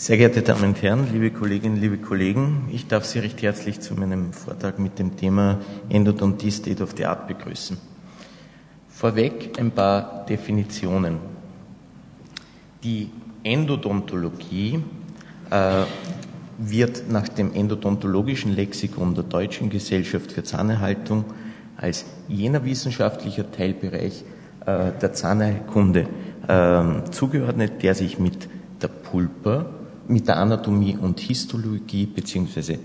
Sehr geehrte Damen und Herren, liebe Kolleginnen, liebe Kollegen, ich darf Sie recht herzlich zu meinem Vortrag mit dem Thema Endodontie State of the Art begrüßen. Vorweg ein paar Definitionen. Die Endodontologie äh, wird nach dem endodontologischen Lexikon der Deutschen Gesellschaft für Zahnerhaltung als jener wissenschaftlicher Teilbereich äh, der Zahnheilkunde äh, zugeordnet, der sich mit der Pulpa, mit der Anatomie und Histologie bzw.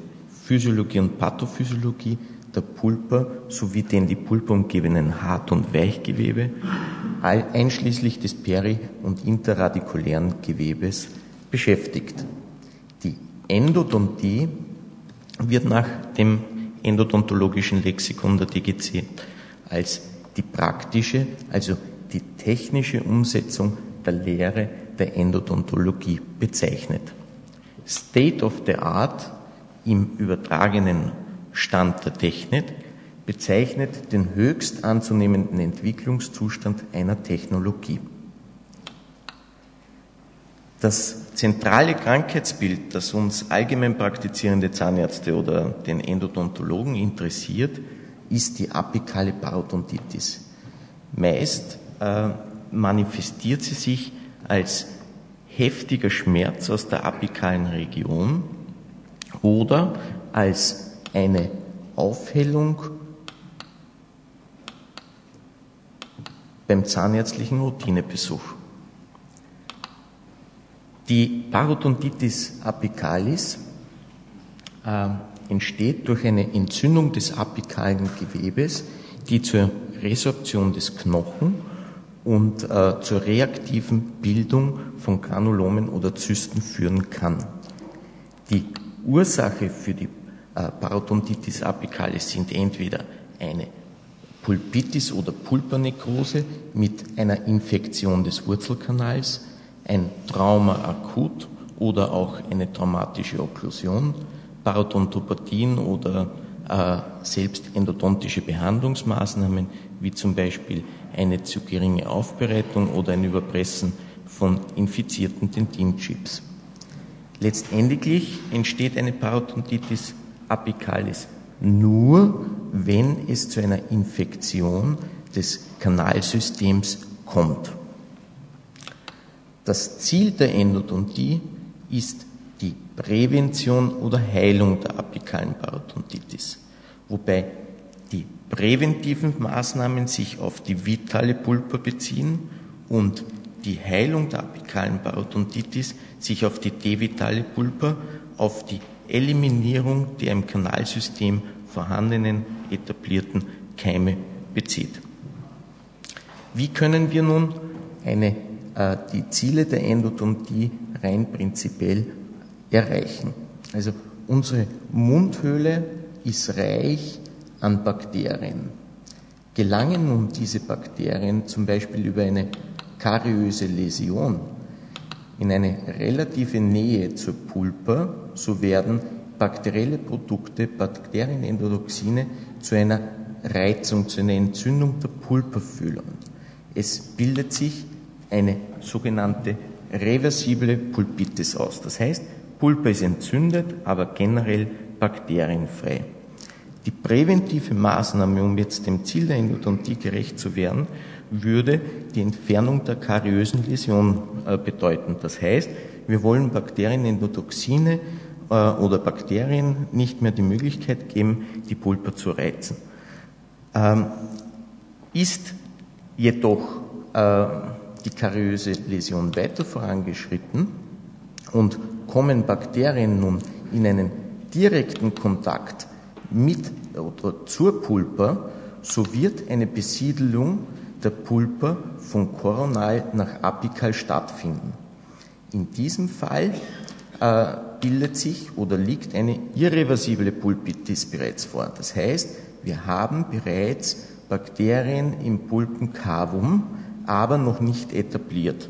Physiologie und Pathophysiologie der Pulpa sowie den die Pulpa umgebenden Hart- und Weichgewebe, einschließlich des peri- und interradikulären Gewebes beschäftigt. Die Endodontie wird nach dem endodontologischen Lexikon der DGC als die praktische, also die technische Umsetzung der Lehre der Endodontologie bezeichnet. State of the Art im übertragenen Stand der Technik bezeichnet den höchst anzunehmenden Entwicklungszustand einer Technologie. Das zentrale Krankheitsbild, das uns allgemein praktizierende Zahnärzte oder den Endodontologen interessiert, ist die apikale Parodontitis. Meist äh, manifestiert sie sich als heftiger Schmerz aus der apikalen Region oder als eine Aufhellung beim zahnärztlichen Routinebesuch. Die Parodontitis apicalis äh, entsteht durch eine Entzündung des apikalen Gewebes, die zur Resorption des Knochen und äh, zur reaktiven Bildung von Granulomen oder Zysten führen kann. Die Ursache für die äh, Parodontitis apicalis sind entweder eine Pulpitis oder Pulpernekrose mit einer Infektion des Wurzelkanals, ein Trauma akut oder auch eine traumatische Okklusion, Parodontopathien oder äh, selbst endodontische Behandlungsmaßnahmen, wie zum Beispiel eine zu geringe Aufbereitung oder ein Überpressen von infizierten Dentinchips. Letztendlich entsteht eine Parodontitis apicalis nur, wenn es zu einer Infektion des Kanalsystems kommt. Das Ziel der Endodontie ist die Prävention oder Heilung der apikalen Parodontitis, wobei die präventiven Maßnahmen sich auf die vitale Pulpa beziehen und die Heilung der apikalen Parodontitis sich auf die devitale Pulpa, auf die Eliminierung der im Kanalsystem vorhandenen etablierten Keime bezieht. Wie können wir nun eine, äh, die Ziele der Endodontie rein prinzipiell erreichen? Also unsere Mundhöhle ist reich an Bakterien. Gelangen nun diese Bakterien zum Beispiel über eine kariöse Läsion in eine relative Nähe zur Pulpa, so werden bakterielle Produkte, Bakterienendotoxine, zu einer Reizung, zu einer Entzündung der Pulpa führen. Es bildet sich eine sogenannte reversible Pulpitis aus. Das heißt, Pulpa ist entzündet, aber generell bakterienfrei. Die präventive Maßnahme, um jetzt dem Ziel der Endodontie gerecht zu werden, würde die Entfernung der kariösen Läsion äh, bedeuten. Das heißt, wir wollen Bakterienendotoxine äh, oder Bakterien nicht mehr die Möglichkeit geben, die Pulpa zu reizen. Ähm, ist jedoch äh, die kariöse Läsion weiter vorangeschritten und kommen Bakterien nun in einen direkten Kontakt mit oder zur Pulpa, so wird eine Besiedelung der Pulpa von koronal nach apikal stattfinden. In diesem Fall äh, bildet sich oder liegt eine irreversible Pulpitis bereits vor. Das heißt, wir haben bereits Bakterien im Pulpenkavum, aber noch nicht etabliert.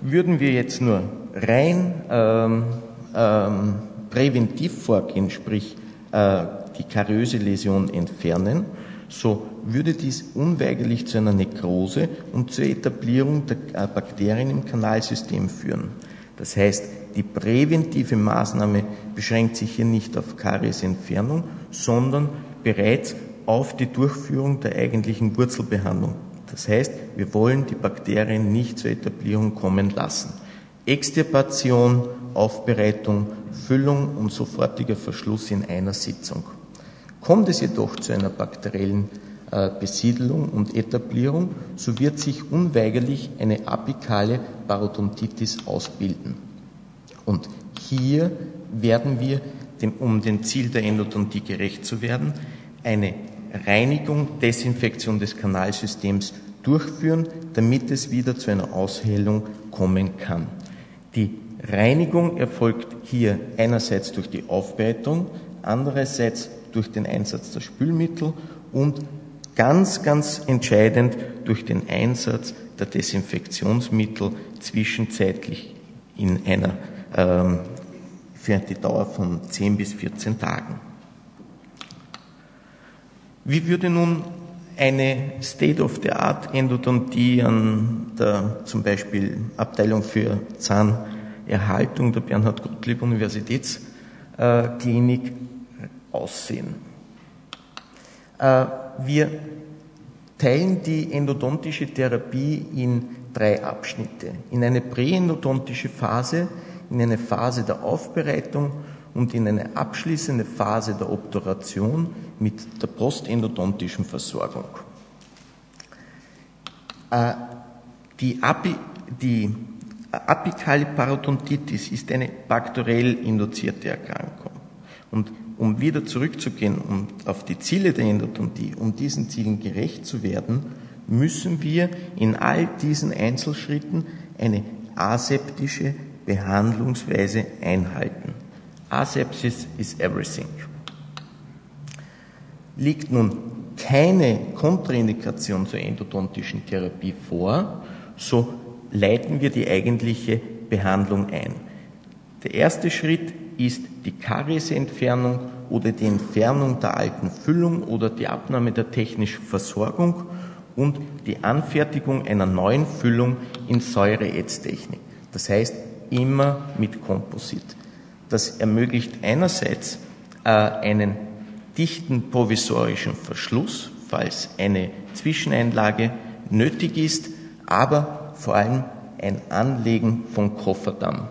Würden wir jetzt nur rein ähm, ähm, präventiv vorgehen, sprich die kariöse Läsion entfernen, so würde dies unweigerlich zu einer Nekrose und zur Etablierung der äh, Bakterien im Kanalsystem führen. Das heißt, die präventive Maßnahme beschränkt sich hier nicht auf Kariesentfernung, sondern bereits auf die Durchführung der eigentlichen Wurzelbehandlung. Das heißt, wir wollen die Bakterien nicht zur Etablierung kommen lassen. Extirpation, Aufbereitung, Füllung und sofortiger Verschluss in einer Sitzung. Kommt es jedoch zu einer bakteriellen äh, Besiedelung und Etablierung, so wird sich unweigerlich eine apikale Parodontitis ausbilden. Und hier werden wir, um dem Ziel der Endodontie gerecht zu werden, eine Reinigung, Desinfektion des Kanalsystems durchführen, damit es wieder zu einer Aushellung kommen kann. Die Reinigung erfolgt hier einerseits durch die Aufbereitung, andererseits durch den Einsatz der Spülmittel und ganz, ganz entscheidend durch den Einsatz der Desinfektionsmittel zwischenzeitlich in einer, ähm, für die Dauer von 10 bis 14 Tagen. Wie würde nun eine State-of-the-Art Endodontie an der zum Beispiel Abteilung für Zahnerhaltung der Bernhard Gottlieb Universitätsklinik aussehen? Äh, wir teilen die endodontische Therapie in drei Abschnitte. In eine präendodontische Phase, in eine Phase der Aufbereitung und in eine abschließende Phase der Obturation mit der postendodontischen Versorgung. Äh, die, Api, die apikale Parodontitis ist eine bakteriell induzierte Erkrankung. Und um wieder zurückzugehen und auf die Ziele der Endodontie, um diesen Zielen gerecht zu werden, müssen wir in all diesen Einzelschritten eine aseptische Behandlungsweise einhalten. Asepsis is everything. Liegt nun keine Kontraindikation zur endodontischen Therapie vor, so leiten wir die eigentliche Behandlung ein. Der erste Schritt ist die Kariesentfernung oder die Entfernung der alten Füllung oder die Abnahme der technischen Versorgung und die Anfertigung einer neuen Füllung in Säureätztechnik. Das heißt immer mit Komposit. Das ermöglicht einerseits äh, einen dichten provisorischen Verschluss, falls eine Zwischeneinlage nötig ist, aber vor allem ein Anlegen von Kofferdamm.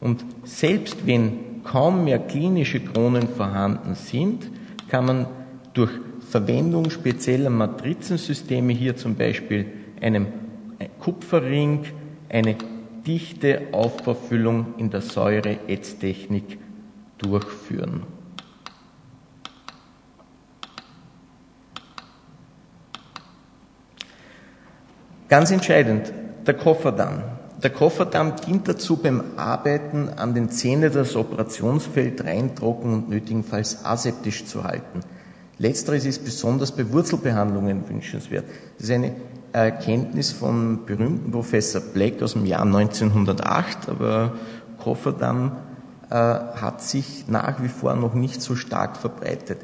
Und selbst wenn kaum mehr klinische Kronen vorhanden sind, kann man durch Verwendung spezieller Matrizensysteme, hier zum Beispiel einem Kupferring, eine dichte Aufbaufüllung in der Säure-Ätztechnik durchführen. Ganz entscheidend, der Kofferdamm. Der Kofferdamm dient dazu, beim Arbeiten an den Zähnen das Operationsfeld rein, trocken und nötigenfalls aseptisch zu halten. Letzteres ist besonders bei Wurzelbehandlungen wünschenswert. Das ist eine Erkenntnis vom berühmten Professor Black aus dem Jahr 1908, aber Kofferdamm äh, hat sich nach wie vor noch nicht so stark verbreitet.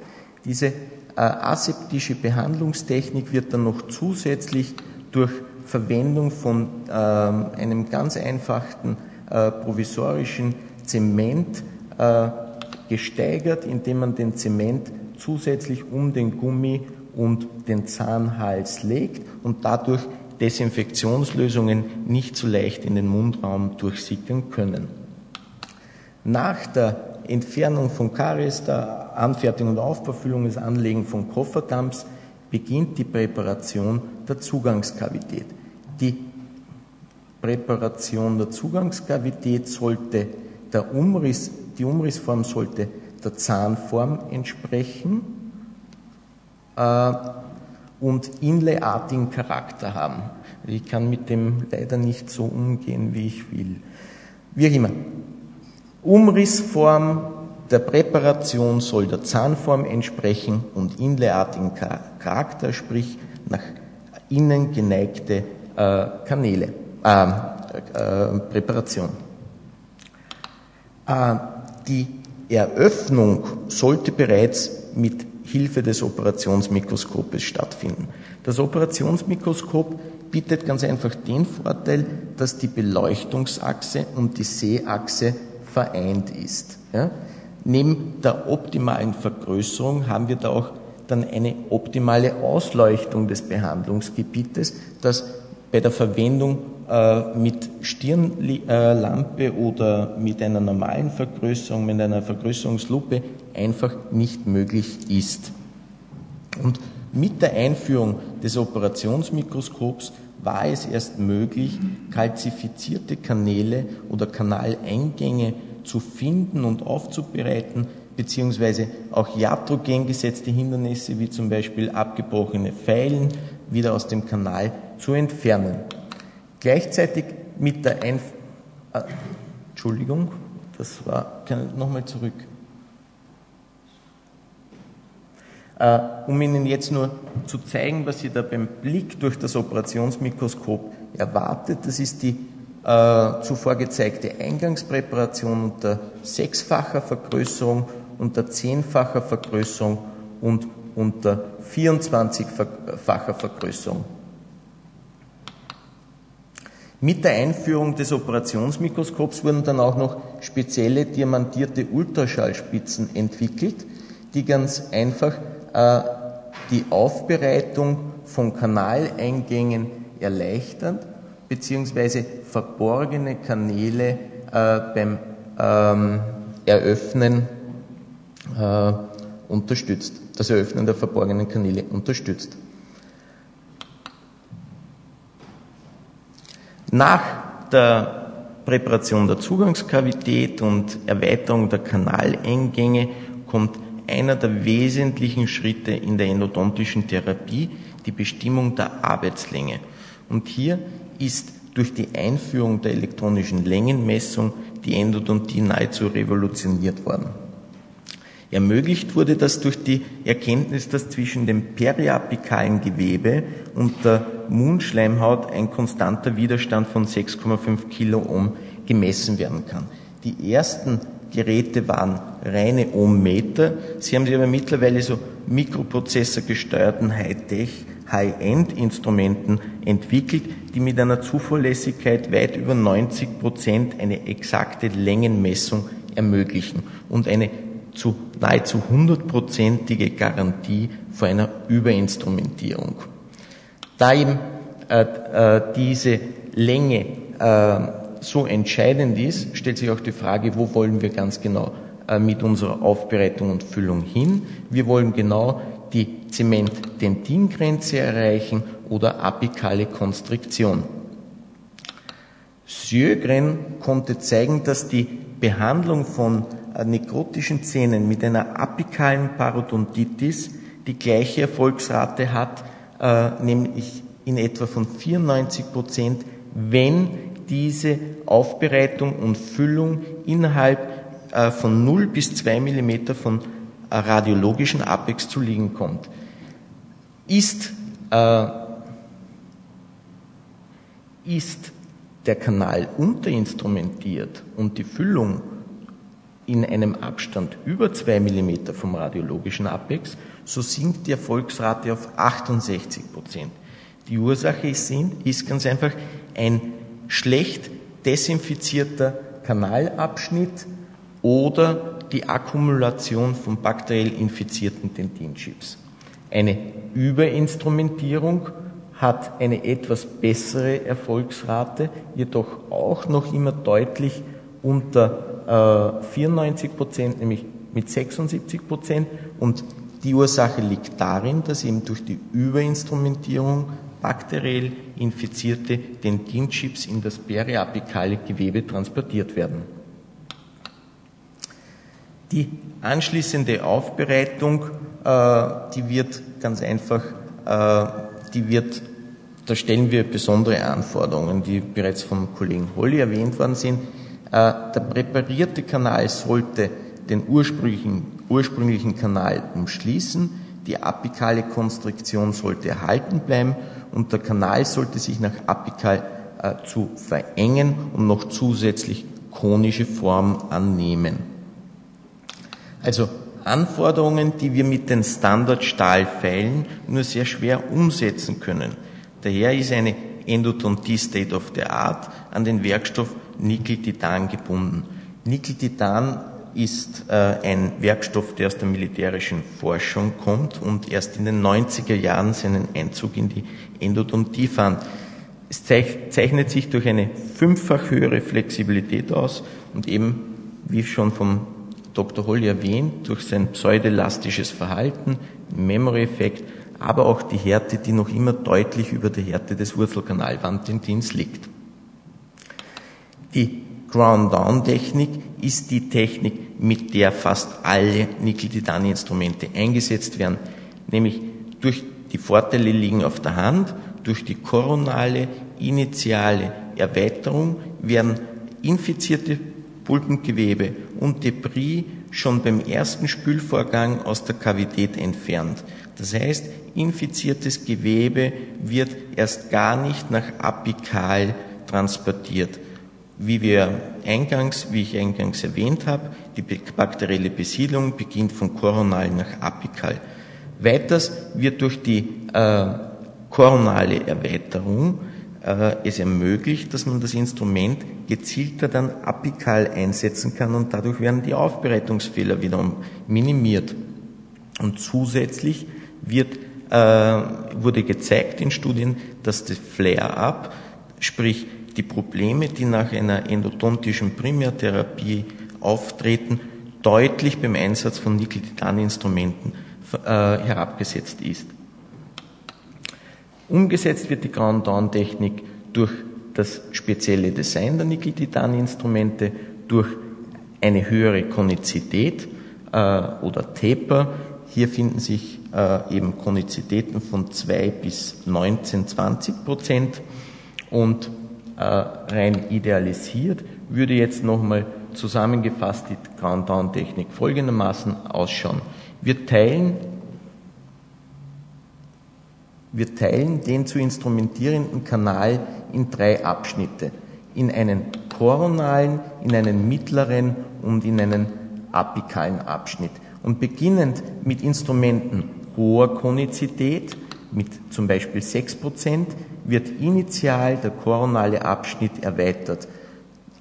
Diese äh, aseptische Behandlungstechnik wird dann noch zusätzlich durch Verwendung von ähm, einem ganz einfachen äh, provisorischen Zement äh, gesteigert, indem man den Zement zusätzlich um den Gummi und den Zahnhals legt und dadurch Desinfektionslösungen nicht so leicht in den Mundraum durchsickern können. Nach der Entfernung von Karies, der Anfertigung und Aufbaufüllung des Anlegen von Kofferdamms beginnt die Präparation der Zugangskavität. Die Präparation der Zugangskavität sollte der Umriss, die Umrissform sollte der Zahnform entsprechen äh, und inlayartigen Charakter haben. Ich kann mit dem leider nicht so umgehen, wie ich will. Wie auch immer. Umrissform der Präparation soll der Zahnform entsprechen und inlayartigen Charakter, sprich nach innen geneigte äh, Kanäle, äh, äh, Präparation. Äh, die Eröffnung sollte bereits mit Hilfe des Operationsmikroskopes stattfinden. Das Operationsmikroskop bietet ganz einfach den Vorteil, dass die Beleuchtungsachse und die Sehachse vereint ist. Ja? Neben der optimalen Vergrößerung haben wir da auch dann eine optimale Ausleuchtung des Behandlungsgebietes, das bei der Verwendung äh, mit Stirnlampe äh, oder mit einer normalen Vergrößerung, mit einer Vergrößerungslupe einfach nicht möglich ist. Und mit der Einführung des Operationsmikroskops war es erst möglich, kalzifizierte Kanäle oder Kanaleingänge zu finden und aufzubereiten, beziehungsweise auch iatrogen gesetzte Hindernisse, wie zum Beispiel abgebrochene Pfeilen, wieder aus dem Kanal zu entfernen. Gleichzeitig mit der Einf äh, Entschuldigung, das war, nochmal zurück. Äh, um Ihnen jetzt nur zu zeigen, was Sie da beim Blick durch das Operationsmikroskop erwartet, das ist die äh, zuvor gezeigte Eingangspräparation unter sechsfacher Vergrößerung, unter zehnfacher Vergrößerung und unter 24-facher Vergrößerung. Mit der Einführung des Operationsmikroskops wurden dann auch noch spezielle diamantierte Ultraschallspitzen entwickelt, die ganz einfach äh, die Aufbereitung von Kanaleingängen erleichtern, beziehungsweise verborgene Kanäle äh, beim ähm, Eröffnen äh, unterstützt, das Eröffnen der verborgenen Kanäle unterstützt. Nach der Präparation der Zugangskavität und Erweiterung der Kanaleingänge kommt einer der wesentlichen Schritte in der endodontischen Therapie, die Bestimmung der Arbeitslänge. Und hier ist durch die Einführung der elektronischen Längenmessung die Endodontie nahezu revolutioniert worden. Ermöglicht wurde das durch die Erkenntnis, dass zwischen dem periapikalen Gewebe und der Mundschleimhaut ein konstanter Widerstand von 6,5 Kiloohm gemessen werden kann. Die ersten Geräte waren reine Ohmmeter. Sie haben sich aber mittlerweile so mikroprozessorgesteuerten Hightech, High-End-Instrumenten entwickelt, die mit einer Zuverlässigkeit weit über 90 Prozent eine exakte Längenmessung ermöglichen und eine zu nahezu hundertprozentige Garantie vor einer Überinstrumentierung. Da eben äh, äh, diese Länge äh, so entscheidend ist, stellt sich auch die Frage, wo wollen wir ganz genau äh, mit unserer Aufbereitung und Füllung hin. Wir wollen genau die Zement-Dentin-Grenze erreichen oder apikale Konstriktion. Sjögren konnte zeigen, dass die Behandlung von nekrotischen Zähnen mit einer apikalen Parodontitis die gleiche Erfolgsrate hat, äh, nämlich in etwa von 94 Prozent, wenn diese Aufbereitung und Füllung innerhalb äh, von 0 bis 2 Millimeter von radiologischen Apex zu liegen kommt. Ist, äh, ist der Kanal unterinstrumentiert und die Füllung in einem Abstand über zwei Millimeter vom radiologischen Apex, so sinkt die Erfolgsrate auf 68 Prozent. Die Ursache ist, ist ganz einfach ein schlecht desinfizierter Kanalabschnitt oder die Akkumulation von bakteriell infizierten Dentinchips. Eine Überinstrumentierung hat eine etwas bessere Erfolgsrate, jedoch auch noch immer deutlich unter 94 äh, Prozent, nämlich mit 76 Prozent. Und die Ursache liegt darin, dass eben durch die Überinstrumentierung bakteriell infizierte Dentinchips in das periapikale Gewebe transportiert werden. Die anschließende Aufbereitung, äh, die wird ganz einfach, äh, die wird, da stellen wir besondere Anforderungen, die bereits vom Kollegen Holly erwähnt worden sind. Äh, der präparierte Kanal sollte den ursprünglichen, ursprünglichen Kanal umschließen, die apikale Konstriktion sollte erhalten bleiben und der Kanal sollte sich nach apikal äh, zu verengen und noch zusätzlich konische Form annehmen. Also Anforderungen, die wir mit den Standardstahlpfeilen nur sehr schwer umsetzen können. Daher ist eine Endodontie State of the Art an den Werkstoff Nickel-Titan gebunden. Nickel-Titan ist äh, ein Werkstoff, der aus der militärischen Forschung kommt und erst in den 90er Jahren seinen Einzug in die Endodontie fand. Es zeichnet sich durch eine fünffach höhere Flexibilität aus und eben, wie schon vom Dr. Holly erwähnt, durch sein pseudelastisches Verhalten, Memory-Effekt, aber auch die Härte, die noch immer deutlich über der Härte des Wurzelkanalwandtendins liegt. Die Ground-Down-Technik ist die Technik, mit der fast alle Nickel-Titan-Instrumente eingesetzt werden, nämlich durch die Vorteile liegen auf der Hand, durch die koronale initiale Erweiterung werden infizierte Pulpengewebe und Debris schon beim ersten Spülvorgang aus der Kavität entfernt. Das heißt, infiziertes Gewebe wird erst gar nicht nach apikal transportiert. Wie wir eingangs, wie ich eingangs erwähnt habe, die bakterielle Besiedlung beginnt von koronal nach apikal. Weiters wird durch die äh, koronale Erweiterung äh, es ermöglicht, dass man das Instrument gezielter dann apikal einsetzen kann und dadurch werden die Aufbereitungsfehler wiederum minimiert. Und zusätzlich wird, äh, wurde gezeigt in Studien, dass das Flare-up, sprich die Probleme, die nach einer endodontischen Primärtherapie auftreten, deutlich beim Einsatz von Nickel-Titan-Instrumenten äh, herabgesetzt ist. Umgesetzt wird die Ground-Down-Technik durch das spezielle Design der Nickel-Titan-Instrumente, durch eine höhere Konizität äh, oder Taper. Hier finden sich äh, eben Konizitäten von 2 bis 19, 20 Prozent und rein idealisiert würde jetzt nochmal zusammengefasst die Ground-Down-Technik folgendermaßen ausschauen. Wir teilen wir teilen den zu instrumentierenden Kanal in drei Abschnitte. In einen koronalen, in einen mittleren und in einen apikalen Abschnitt. Und beginnend mit Instrumenten hoher Konizität, mit zum Beispiel 6%, wird initial der koronale Abschnitt erweitert.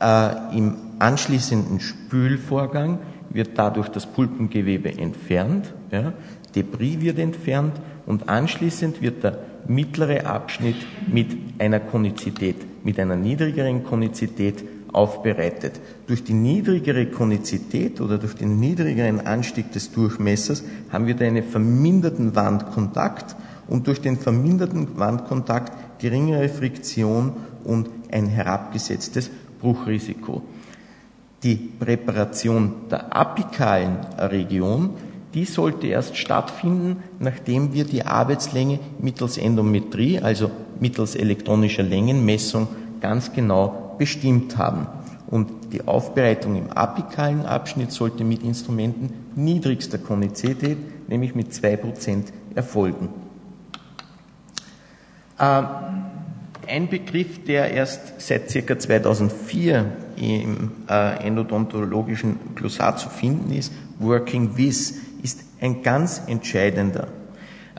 Äh, Im anschließenden Spülvorgang wird dadurch das Pulpengewebe entfernt, ja, Debris wird entfernt und anschließend wird der mittlere Abschnitt mit einer Konizität, mit einer niedrigeren Konizität aufbereitet. Durch die niedrigere Konizität oder durch den niedrigeren Anstieg des Durchmessers haben wir da einen verminderten Wandkontakt und durch den verminderten Wandkontakt geringere Friktion und ein herabgesetztes Bruchrisiko. Die Präparation der apikalen Region die sollte erst stattfinden, nachdem wir die Arbeitslänge mittels Endometrie, also mittels elektronischer Längenmessung, ganz genau bestimmt haben. Und die Aufbereitung im apikalen Abschnitt sollte mit Instrumenten niedrigster Konizität, nämlich mit 2%, erfolgen. Ähm, ein Begriff, der erst seit ca. 2004 im äh, endodontologischen Glossar zu finden ist, Working With ist ein ganz entscheidender.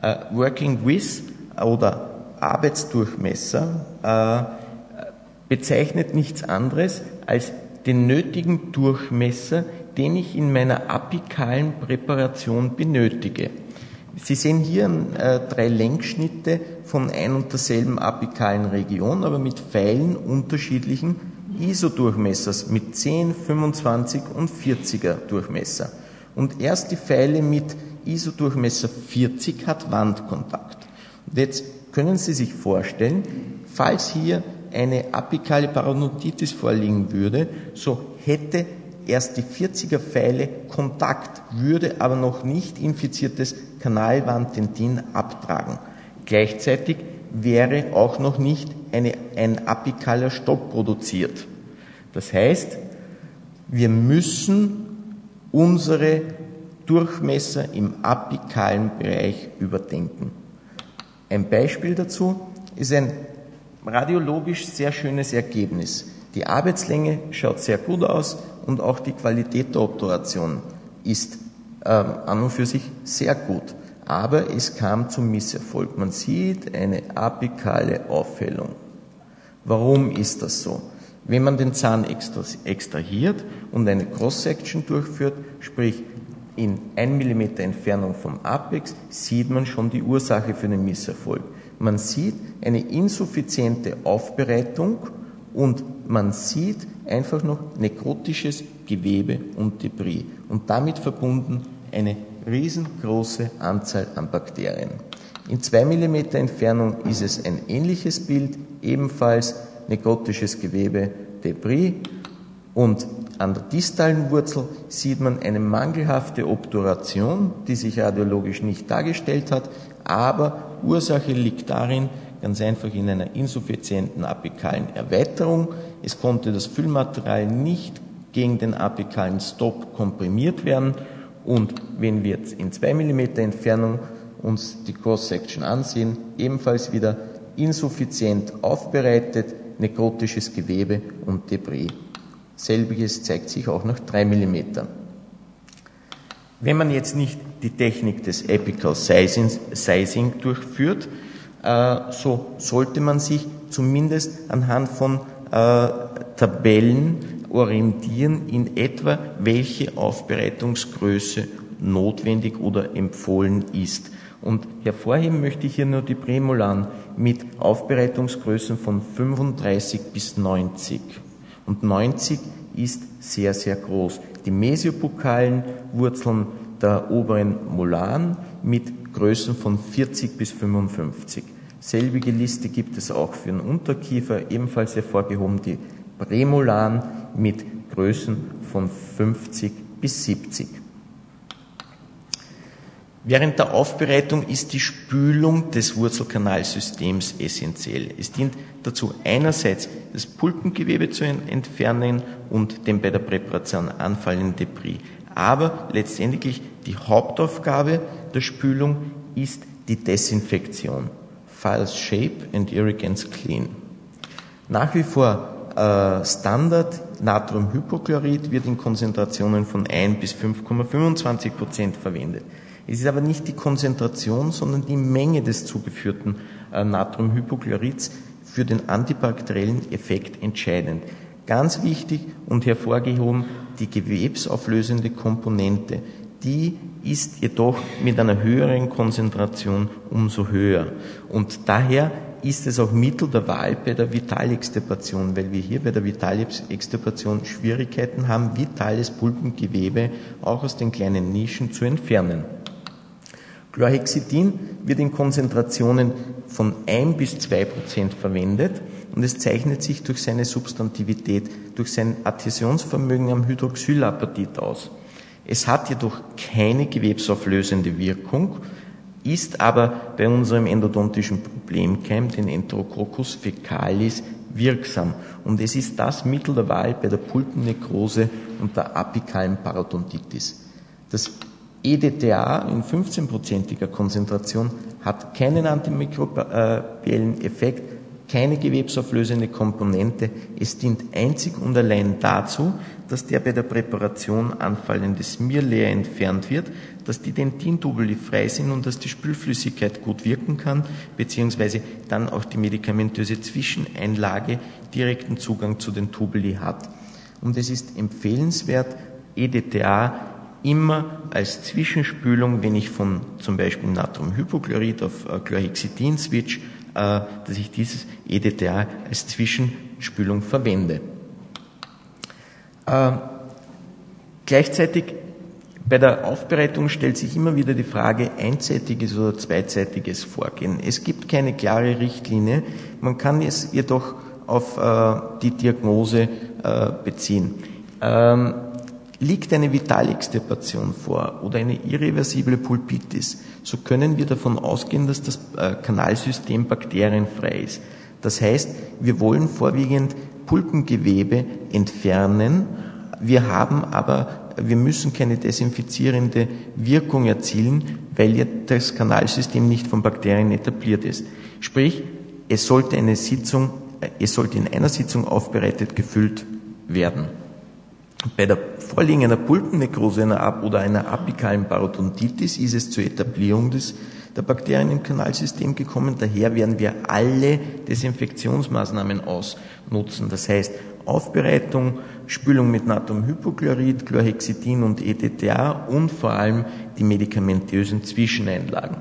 Äh, Working with oder Arbeitsdurchmesser äh, bezeichnet nichts anderes als den nötigen Durchmesser, den ich in meiner apikalen Präparation benötige. Sie sehen hier äh, drei Lenkschnitte von ein und derselben apikalen Region, aber mit Pfeilen unterschiedlichen ISO-Durchmessers mit 10, 25 und 40er Durchmesser und erst die Pfeile mit ISO-Durchmesser 40 hat Wandkontakt. Und jetzt können Sie sich vorstellen, falls hier eine apikale Parodontitis vorliegen würde, so hätte erst die 40er Pfeile Kontakt, würde aber noch nicht infiziertes Kanalwanddentin abtragen. Gleichzeitig wäre auch noch nicht eine, ein apikaler Stopp produziert. Das heißt, wir müssen unsere Durchmesser im apikalen Bereich überdenken. Ein Beispiel dazu ist ein radiologisch sehr schönes Ergebnis. Die Arbeitslänge schaut sehr gut aus und auch die Qualität der Obturation ist an und für sich sehr gut. Aber es kam zum Misserfolg. Man sieht eine apikale Aufhellung. Warum ist das so? Wenn man den Zahn extrahiert und eine Cross-Section durchführt, sprich in 1 mm Entfernung vom Apex, sieht man schon die Ursache für den Misserfolg. Man sieht eine insuffiziente Aufbereitung und man sieht einfach noch nekrotisches Gewebe und Debris und damit verbunden eine riesengroße Anzahl an Bakterien. In 2 mm Entfernung ist es ein ähnliches Bild, ebenfalls nekrotisches Gewebe, Debris und an der distalen Wurzel sieht man eine mangelhafte Obturation, die sich radiologisch nicht dargestellt hat, aber Ursache liegt darin, ganz einfach in einer insuffizienten apikalen Erweiterung. Es konnte das Füllmaterial nicht gegen den apikalen Stop komprimiert werden und wenn wir jetzt in 2 mm Entfernung uns die Cross-Section ansehen, ebenfalls wieder insuffizient aufbereitet, nekrotisches Gewebe und Debris. Selbiges zeigt sich auch nach 3 mm. Wenn man jetzt nicht die Technik des Epical Sizing durchführt, so sollte man sich zumindest anhand von äh, Tabellen orientieren, in etwa welche Aufbereitungsgröße notwendig oder empfohlen ist. Und hervorheben möchte ich hier nur die Prämolaren mit Aufbereitungsgrößen von 35 bis 90 und 90 ist sehr, sehr groß. Die mesiopokalen Wurzeln der oberen Molaren mit Größen von 40 bis 55. Selbige Liste gibt es auch für den Unterkiefer, ebenfalls hervorgehoben die Prämolaren mit Größen von 50 bis 70. Während der Aufbereitung ist die Spülung des Wurzelkanalsystems essentiell. Es dient dazu einerseits das Pulpengewebe zu entfernen und den bei der Präparation anfallenden Debris. Aber letztendlich die Hauptaufgabe der Spülung ist die Desinfektion. Files Shape and Irrigants Clean. Nach wie vor äh, Standard Natriumhypochlorid wird in Konzentrationen von 1 bis 5,25 Prozent verwendet. Es ist aber nicht die Konzentration, sondern die Menge des zugeführten äh, Natriumhypochlorids für den antibakteriellen Effekt entscheidend. Ganz wichtig und hervorgehoben die gewebsauflösende Komponente. Die ist jedoch mit einer höheren Konzentration umso höher. Und daher ist es auch Mittel der Wahl bei der Vitalextirpation, weil wir hier bei der Vitalextirpation Schwierigkeiten haben, vitales Pulpengewebe auch aus den kleinen Nischen zu entfernen. Chlorhexidin wird in Konzentrationen von 1 bis 2 Prozent verwendet und es zeichnet sich durch seine Substantivität, durch sein Adhäsionsvermögen am Hydroxylapatit aus. Es hat jedoch keine gewebsauflösende Wirkung, ist aber bei unserem endodontischen Problemkeim, den Enterococcus fecalis, wirksam. Und es ist das Mittel der Wahl bei der Pulpennekrose und der apikalen Parodontitis. Das EDTA in 15-prozentiger Konzentration hat keinen antimikrobiellen Effekt, keine gewebsauflösende Komponente. Es dient einzig und allein dazu, dass der bei der Präparation anfallende Smearlayer entfernt wird, dass die Dentintubuli frei sind und dass die Spülflüssigkeit gut wirken kann, beziehungsweise dann auch die medikamentöse Zwischeneinlage direkten Zugang zu den Tubuli hat. Und es ist empfehlenswert, EDTA immer als Zwischenspülung, wenn ich von zum Beispiel Natriumhypochlorid auf äh, Chlorhexidin switch, dass ich dieses EDTA als Zwischenspülung verwende. Äh, gleichzeitig bei der Aufbereitung stellt sich immer wieder die Frage einseitiges oder zweiseitiges Vorgehen. Es gibt keine klare Richtlinie, man kann es jedoch auf äh, die Diagnose äh, beziehen. Ähm, Liegt eine Vitalextirpation vor oder eine irreversible Pulpitis, so können wir davon ausgehen, dass das äh, Kanalsystem bakterienfrei ist. Das heißt, wir wollen vorwiegend Pulpengewebe entfernen. Wir haben aber, wir müssen keine desinfizierende Wirkung erzielen, weil ja das Kanalsystem nicht von Bakterien etabliert ist. Sprich, es sollte eine Sitzung, äh, es sollte in einer Sitzung aufbereitet gefüllt werden. Bei der Vorliegen einer Pulpennekrose oder einer apikalen Parodontitis ist es zur Etablierung des, der Bakterien im Kanalsystem gekommen. Daher werden wir alle Desinfektionsmaßnahmen ausnutzen. Das heißt, Aufbereitung, Spülung mit Natriumhypochlorid, Chlorhexidin und EDTA und vor allem die medikamentösen Zwischeneinlagen.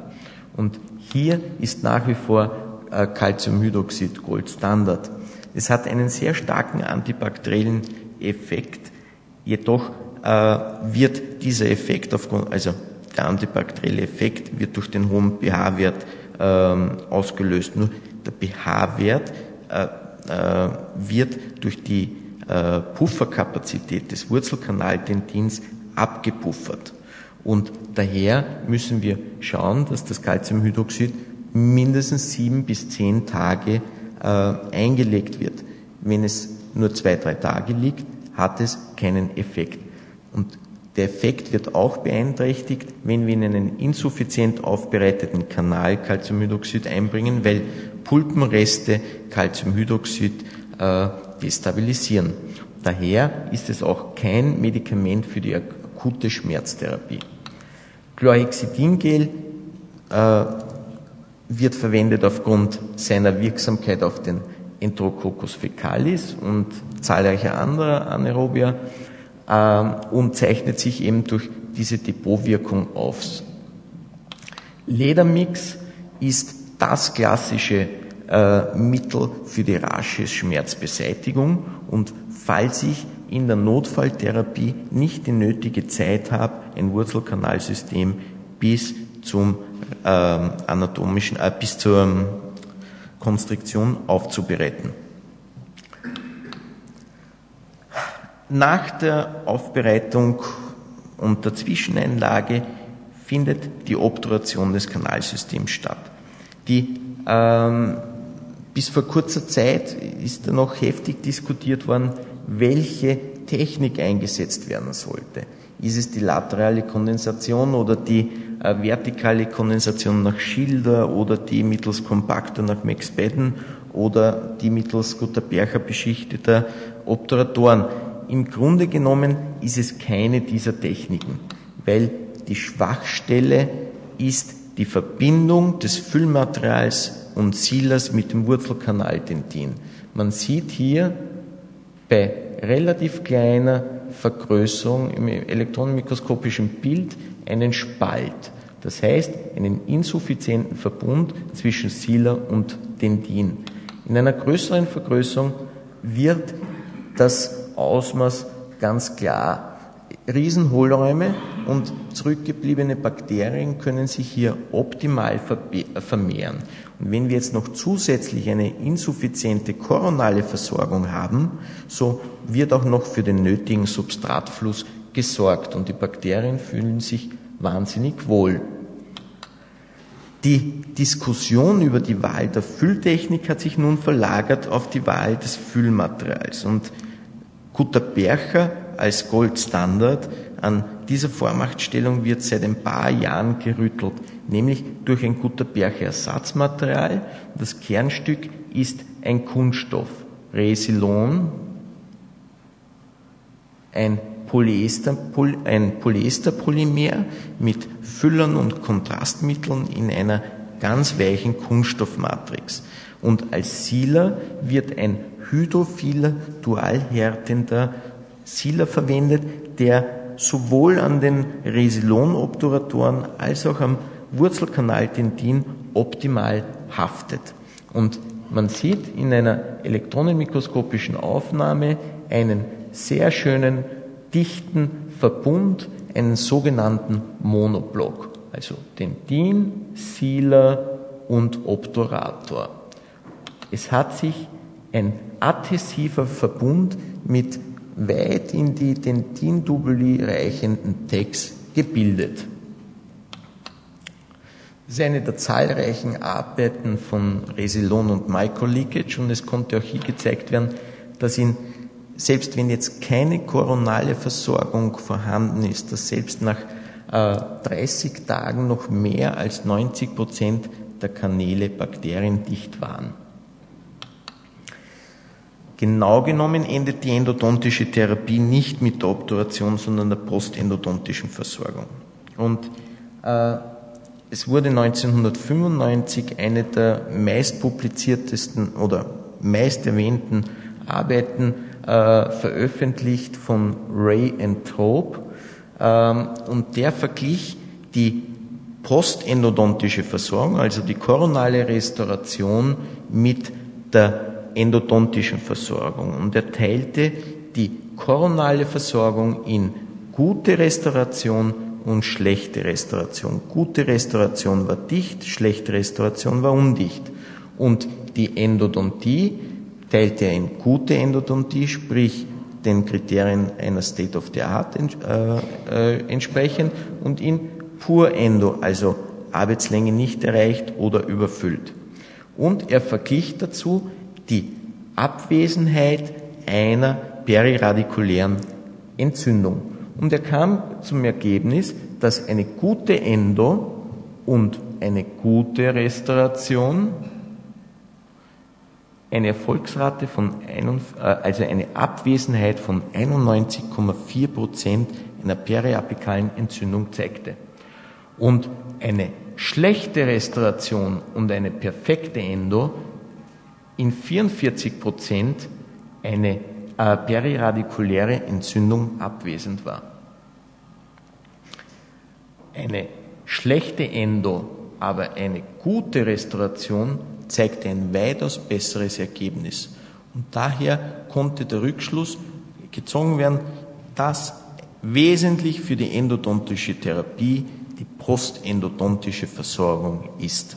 Und hier ist nach wie vor äh, Calciumhydroxid Gold Standard. Es hat einen sehr starken antibakteriellen Effekt, jedoch äh, wird dieser Effekt aufgrund, also der antibakterielle Effekt wird durch den hohen pH-Wert ähm, ausgelöst. Nur der pH-Wert äh, äh, wird durch die äh, Pufferkapazität des Wurzelkanaldentins abgepuffert. Und daher müssen wir schauen, dass das Calciumhydroxid mindestens sieben bis zehn Tage äh, eingelegt wird. Wenn es nur zwei, drei Tage liegt, hat es keinen Effekt. Und der Effekt wird auch beeinträchtigt, wenn wir in einen insuffizient aufbereiteten Kanal Calciumhydroxid einbringen, weil Pulpenreste Calciumhydroxid äh, destabilisieren. Daher ist es auch kein Medikament für die akute Schmerztherapie. Chlorhexidingel äh, wird verwendet aufgrund seiner Wirksamkeit auf den Enterococcus fecalis und zahlreicher anderer Anaerobia äh, und zeichnet sich eben durch diese Depotwirkung auf. Ledermix ist das klassische äh, Mittel für die rasche Schmerzbeseitigung und falls ich in der Notfalltherapie nicht die nötige Zeit habe, ein Wurzelkanalsystem bis zum äh, anatomischen, äh, bis zur ähm, Konstriktion aufzubereiten. Nach der Aufbereitung und der Zwischeneinlage findet die Obturation des Kanalsystems statt. Die, ähm, bis vor kurzer Zeit ist da noch heftig diskutiert worden, welche Technik eingesetzt werden sollte. Ist es die laterale Kondensation oder die vertikale Kondensation nach Schilder oder die mittels Kompaktor nach Max Bedden oder die mittels Guttapercha beschichteter Obturatoren? Im Grunde genommen ist es keine dieser Techniken, weil die Schwachstelle ist die Verbindung des Füllmaterials und Sealers mit dem Wurzelkanaldentin. Man sieht hier bei relativ kleiner Vergrößerung im elektronenmikroskopischen Bild einen Spalt. Das heißt, einen insuffizienten Verbund zwischen Sealer und Dentin. In einer größeren Vergrößerung wird das Ausmaß ganz klar. Riesenhohlräume und zurückgebliebene Bakterien können sich hier optimal vermehren. Und wenn wir jetzt noch zusätzlich eine insuffiziente koronale Versorgung haben, so wird auch noch für den nötigen Substratfluss gesorgt und die Bakterien fühlen sich wahnsinnig wohl. Die Diskussion über die Wahl der Fülltechnik hat sich nun verlagert auf die Wahl des Füllmaterials und Guttapercha als Goldstandard an dieser Vormachtstellung wird seit ein paar Jahren gerüttelt, nämlich durch ein Guttapercha-Ersatzmaterial. Das Kernstück ist ein Kunststoff, Resilon, ein Polyester, ein Polyesterpolymer mit Füllern und Kontrastmitteln in einer ganz weichen Kunststoffmatrix. Und als Sealer wird ein hydrophiler, dualhärtender Sealer verwendet, der sowohl an den Resilon-Obturatoren als auch am Wurzelkanaldentin optimal haftet. Und man sieht in einer elektronenmikroskopischen Aufnahme einen sehr schönen, dichten Verbund, einen sogenannten Monoblock, also Dentin, Sealer und Obturator. Es hat sich ein adhesiver Verbund mit weit in die Dentindubuli reichenden Tags gebildet. Das ist eine der zahlreichen Arbeiten von Resilon und Microleakage und es konnte auch hier gezeigt werden, dass in, selbst wenn jetzt keine koronale Versorgung vorhanden ist, dass selbst nach äh, 30 Tagen noch mehr als 90 Prozent der Kanäle bakteriendicht waren. Genau genommen endet die endodontische Therapie nicht mit der Obturation, sondern der postendodontischen Versorgung. Und äh, es wurde 1995 eine der meistpubliziertesten oder meist erwähnten Arbeiten äh, veröffentlicht von Ray and Tope ähm, und der verglich die postendodontische Versorgung, also die koronale Restauration mit der endodontischen Versorgung und er teilte die koronale Versorgung in gute Restauration und schlechte Restauration. Gute Restauration war dicht, schlechte Restauration war undicht. Und die Endodontie teilt er in gute Endodontie, sprich den Kriterien einer State of the Art äh, äh, entsprechend, und in Pur Endo, also Arbeitslänge nicht erreicht oder überfüllt. Und er verglich dazu die Abwesenheit einer periradikulären Entzündung. Und er kam zum Ergebnis, dass eine gute Endo und eine gute Restauration eine Erfolgsrate von, äh, also eine Abwesenheit von 91,4 Prozent einer periapikalen Entzündung zeigte. Und eine schlechte Restauration und eine perfekte Endo in 44 Prozent eine äh, periradikuläre Entzündung abwesend war. Eine schlechte Endo, aber eine gute Restauration zeigte ein weitaus besseres Ergebnis. Und daher konnte der Rückschluss gezogen werden, dass wesentlich für die endodontische Therapie die postendodontische Versorgung ist.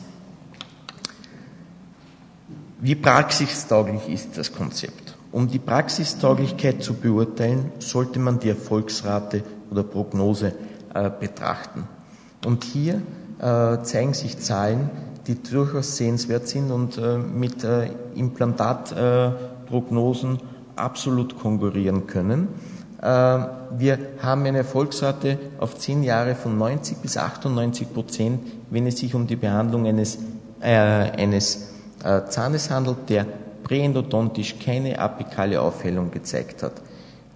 Wie praxistauglich ist das Konzept? Um die Praxistauglichkeit zu beurteilen, sollte man die Erfolgsrate oder Prognose äh, betrachten. Und hier äh, zeigen sich Zahlen, die durchaus sehenswert sind und äh, mit äh, Implantatprognosen absolut konkurrieren können. Äh, wir haben eine Erfolgsrate auf zehn Jahre von 90 bis 98 Prozent, wenn es sich um die Behandlung eines, äh, eines äh, Zahnes handelt, der präendodontisch keine apikale Aufhellung gezeigt hat.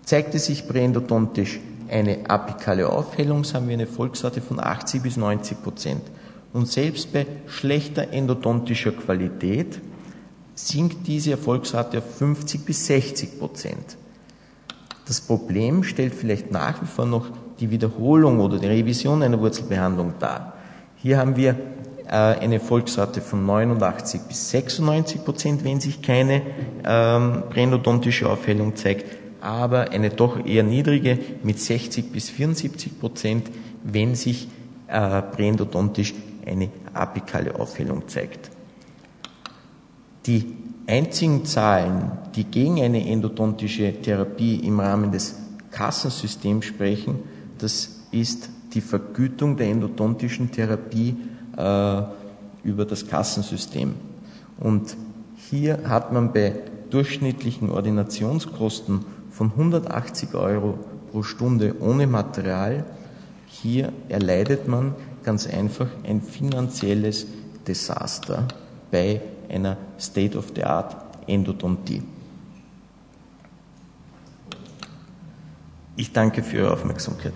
Zeigte sich präendodontisch eine apikale Aufhellung, haben wir eine Volksrate von 80 bis 90 Prozent. Und selbst bei schlechter endodontischer Qualität sinkt diese Erfolgsrate auf 50 bis 60 Prozent. Das Problem stellt vielleicht nach wie vor noch die Wiederholung oder die Revision einer Wurzelbehandlung dar. Hier haben wir äh, eine Volksrate von 89 bis 96 Prozent, wenn sich keine ähm, präendodontische Aufhellung zeigt, aber eine doch eher niedrige mit 60 bis 74 Prozent, wenn sich äh, präendodontisch eine apikale Aufhellung zeigt. Die einzigen Zahlen, die gegen eine endodontische Therapie im Rahmen des Kassensystems sprechen, das ist die Vergütung der endodontischen Therapie äh, über das Kassensystem. Und hier hat man bei durchschnittlichen Ordinationskosten von 180 Euro pro Stunde ohne Material, hier erleidet man ganz einfach ein finanzielles Desaster bei einer State-of-the-Art Endodontie. Ich danke für Ihre Aufmerksamkeit.